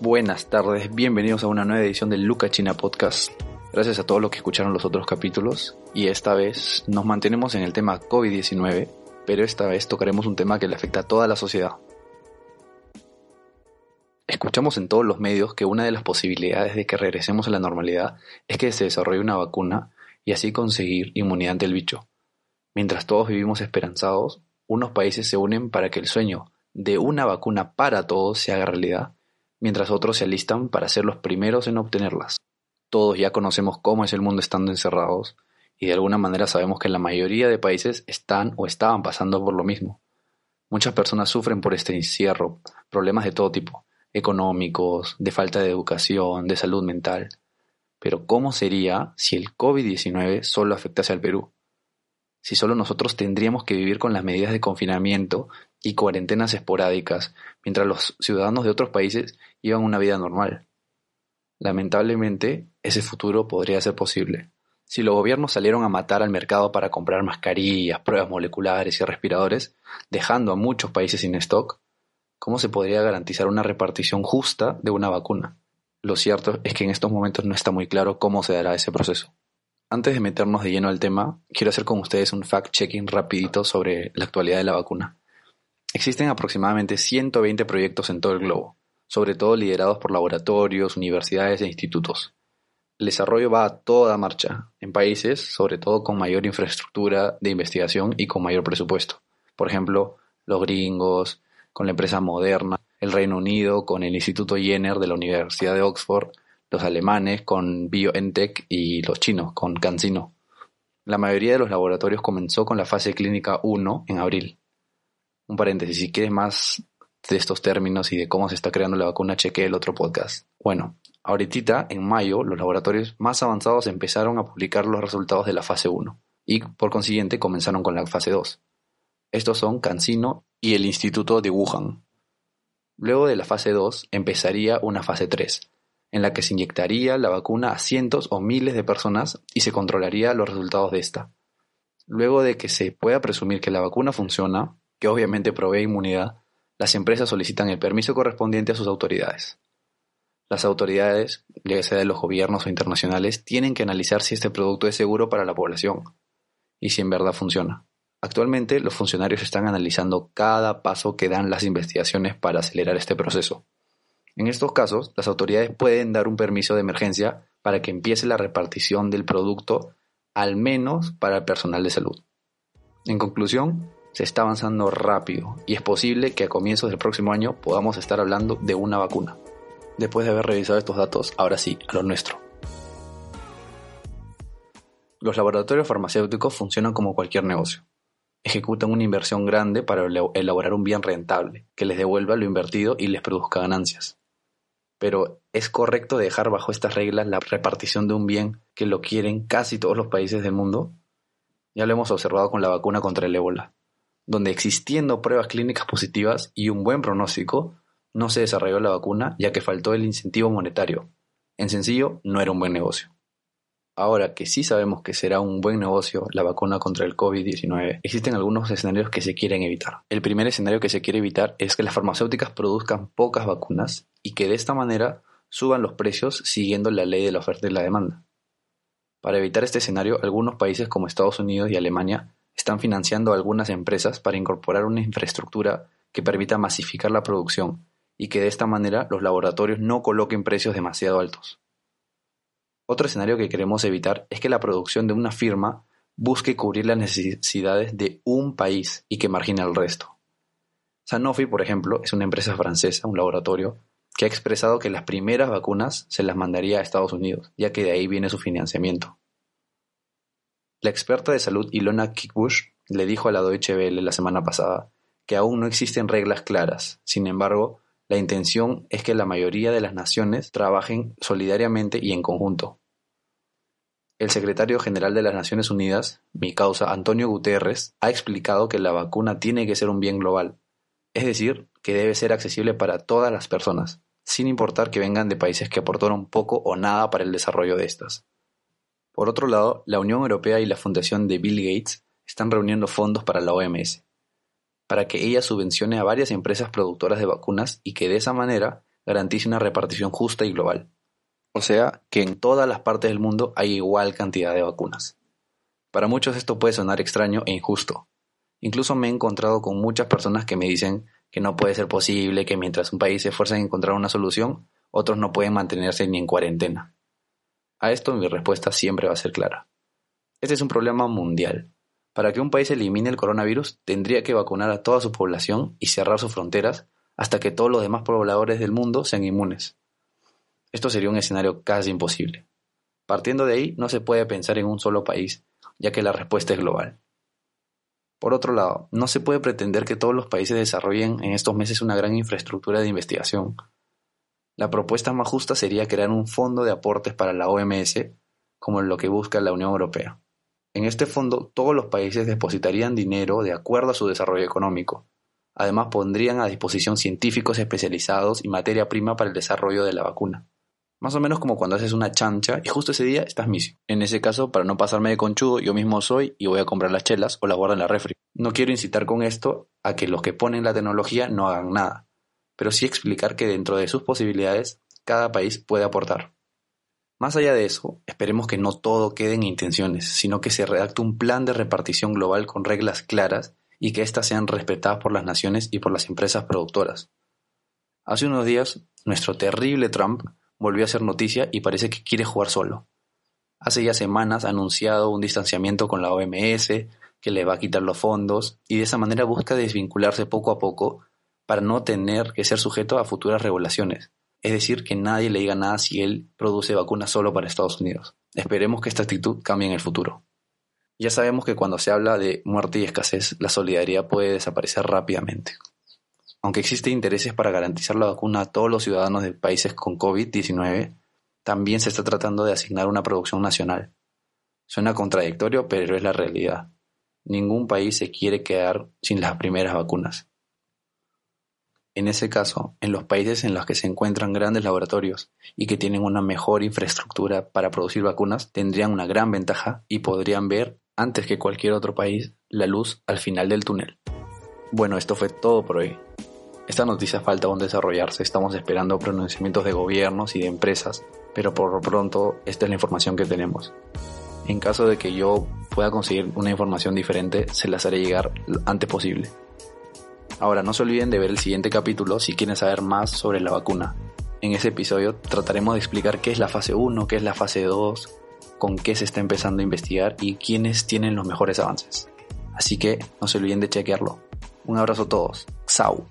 buenas tardes, bienvenidos a una nueva edición del Luca China Podcast. Gracias a todos los que escucharon los otros capítulos y esta vez nos mantenemos en el tema COVID-19, pero esta vez tocaremos un tema que le afecta a toda la sociedad. Escuchamos en todos los medios que una de las posibilidades de que regresemos a la normalidad es que se desarrolle una vacuna y así conseguir inmunidad ante el bicho. Mientras todos vivimos esperanzados, unos países se unen para que el sueño de una vacuna para todos se haga realidad, mientras otros se alistan para ser los primeros en obtenerlas. Todos ya conocemos cómo es el mundo estando encerrados, y de alguna manera sabemos que la mayoría de países están o estaban pasando por lo mismo. Muchas personas sufren por este encierro, problemas de todo tipo, económicos, de falta de educación, de salud mental. Pero ¿cómo sería si el COVID-19 solo afectase al Perú? Si solo nosotros tendríamos que vivir con las medidas de confinamiento y cuarentenas esporádicas, mientras los ciudadanos de otros países llevan una vida normal. Lamentablemente, ese futuro podría ser posible. Si los gobiernos salieron a matar al mercado para comprar mascarillas, pruebas moleculares y respiradores, dejando a muchos países sin stock, ¿cómo se podría garantizar una repartición justa de una vacuna? Lo cierto es que en estos momentos no está muy claro cómo se dará ese proceso. Antes de meternos de lleno al tema, quiero hacer con ustedes un fact-checking rapidito sobre la actualidad de la vacuna. Existen aproximadamente 120 proyectos en todo el globo, sobre todo liderados por laboratorios, universidades e institutos. El desarrollo va a toda marcha, en países sobre todo con mayor infraestructura de investigación y con mayor presupuesto. Por ejemplo, los gringos, con la empresa Moderna, el Reino Unido con el Instituto Jenner de la Universidad de Oxford, los alemanes con BioNTech y los chinos con CanSino. La mayoría de los laboratorios comenzó con la fase clínica 1 en abril un paréntesis, si quieres más de estos términos y de cómo se está creando la vacuna, cheque el otro podcast. Bueno, ahorita en mayo los laboratorios más avanzados empezaron a publicar los resultados de la fase 1 y por consiguiente comenzaron con la fase 2. Estos son CanSino y el Instituto de Wuhan. Luego de la fase 2 empezaría una fase 3, en la que se inyectaría la vacuna a cientos o miles de personas y se controlaría los resultados de esta. Luego de que se pueda presumir que la vacuna funciona, que obviamente provee inmunidad, las empresas solicitan el permiso correspondiente a sus autoridades. Las autoridades, ya sea de los gobiernos o internacionales, tienen que analizar si este producto es seguro para la población y si en verdad funciona. Actualmente los funcionarios están analizando cada paso que dan las investigaciones para acelerar este proceso. En estos casos, las autoridades pueden dar un permiso de emergencia para que empiece la repartición del producto, al menos para el personal de salud. En conclusión, se está avanzando rápido y es posible que a comienzos del próximo año podamos estar hablando de una vacuna. Después de haber revisado estos datos, ahora sí, a lo nuestro. Los laboratorios farmacéuticos funcionan como cualquier negocio. Ejecutan una inversión grande para elaborar un bien rentable, que les devuelva lo invertido y les produzca ganancias. Pero ¿es correcto dejar bajo estas reglas la repartición de un bien que lo quieren casi todos los países del mundo? Ya lo hemos observado con la vacuna contra el ébola donde existiendo pruebas clínicas positivas y un buen pronóstico, no se desarrolló la vacuna ya que faltó el incentivo monetario. En sencillo, no era un buen negocio. Ahora que sí sabemos que será un buen negocio la vacuna contra el COVID-19, existen algunos escenarios que se quieren evitar. El primer escenario que se quiere evitar es que las farmacéuticas produzcan pocas vacunas y que de esta manera suban los precios siguiendo la ley de la oferta y la demanda. Para evitar este escenario, algunos países como Estados Unidos y Alemania están financiando algunas empresas para incorporar una infraestructura que permita masificar la producción y que de esta manera los laboratorios no coloquen precios demasiado altos. Otro escenario que queremos evitar es que la producción de una firma busque cubrir las necesidades de un país y que margine al resto. Sanofi, por ejemplo, es una empresa francesa, un laboratorio, que ha expresado que las primeras vacunas se las mandaría a Estados Unidos, ya que de ahí viene su financiamiento. La experta de salud Ilona Kickbush le dijo a la Deutsche Welle la semana pasada que aún no existen reglas claras. Sin embargo, la intención es que la mayoría de las naciones trabajen solidariamente y en conjunto. El secretario general de las Naciones Unidas, mi causa Antonio Guterres, ha explicado que la vacuna tiene que ser un bien global, es decir, que debe ser accesible para todas las personas, sin importar que vengan de países que aportaron poco o nada para el desarrollo de estas. Por otro lado, la Unión Europea y la fundación de Bill Gates están reuniendo fondos para la OMS, para que ella subvencione a varias empresas productoras de vacunas y que de esa manera garantice una repartición justa y global. O sea, que en todas las partes del mundo hay igual cantidad de vacunas. Para muchos esto puede sonar extraño e injusto. Incluso me he encontrado con muchas personas que me dicen que no puede ser posible que mientras un país se esfuerza en encontrar una solución, otros no pueden mantenerse ni en cuarentena. A esto mi respuesta siempre va a ser clara. Este es un problema mundial. Para que un país elimine el coronavirus, tendría que vacunar a toda su población y cerrar sus fronteras hasta que todos los demás pobladores del mundo sean inmunes. Esto sería un escenario casi imposible. Partiendo de ahí, no se puede pensar en un solo país, ya que la respuesta es global. Por otro lado, no se puede pretender que todos los países desarrollen en estos meses una gran infraestructura de investigación. La propuesta más justa sería crear un fondo de aportes para la OMS, como lo que busca la Unión Europea. En este fondo, todos los países depositarían dinero de acuerdo a su desarrollo económico. Además, pondrían a disposición científicos especializados y materia prima para el desarrollo de la vacuna. Más o menos como cuando haces una chancha y justo ese día estás misio. En ese caso, para no pasarme de conchudo, yo mismo soy y voy a comprar las chelas o las guardo en la refri. No quiero incitar con esto a que los que ponen la tecnología no hagan nada, pero sí explicar que dentro de sus posibilidades, cada país puede aportar. Más allá de eso, esperemos que no todo quede en intenciones, sino que se redacte un plan de repartición global con reglas claras y que éstas sean respetadas por las naciones y por las empresas productoras. Hace unos días, nuestro terrible Trump volvió a ser noticia y parece que quiere jugar solo. Hace ya semanas ha anunciado un distanciamiento con la OMS, que le va a quitar los fondos, y de esa manera busca desvincularse poco a poco para no tener que ser sujeto a futuras regulaciones es decir, que nadie le diga nada si él produce vacunas solo para Estados Unidos. Esperemos que esta actitud cambie en el futuro. Ya sabemos que cuando se habla de muerte y escasez, la solidaridad puede desaparecer rápidamente. Aunque existen intereses para garantizar la vacuna a todos los ciudadanos de países con COVID-19, también se está tratando de asignar una producción nacional. Suena contradictorio, pero es la realidad. Ningún país se quiere quedar sin las primeras vacunas. En ese caso, en los países en los que se encuentran grandes laboratorios y que tienen una mejor infraestructura para producir vacunas, tendrían una gran ventaja y podrían ver, antes que cualquier otro país, la luz al final del túnel. Bueno, esto fue todo por hoy. Esta noticia falta aún desarrollarse, estamos esperando pronunciamientos de gobiernos y de empresas, pero por lo pronto esta es la información que tenemos. En caso de que yo pueda conseguir una información diferente, se las haré llegar antes posible. Ahora no se olviden de ver el siguiente capítulo si quieren saber más sobre la vacuna. En ese episodio trataremos de explicar qué es la fase 1, qué es la fase 2, con qué se está empezando a investigar y quiénes tienen los mejores avances. Así que no se olviden de chequearlo. Un abrazo a todos. Sau.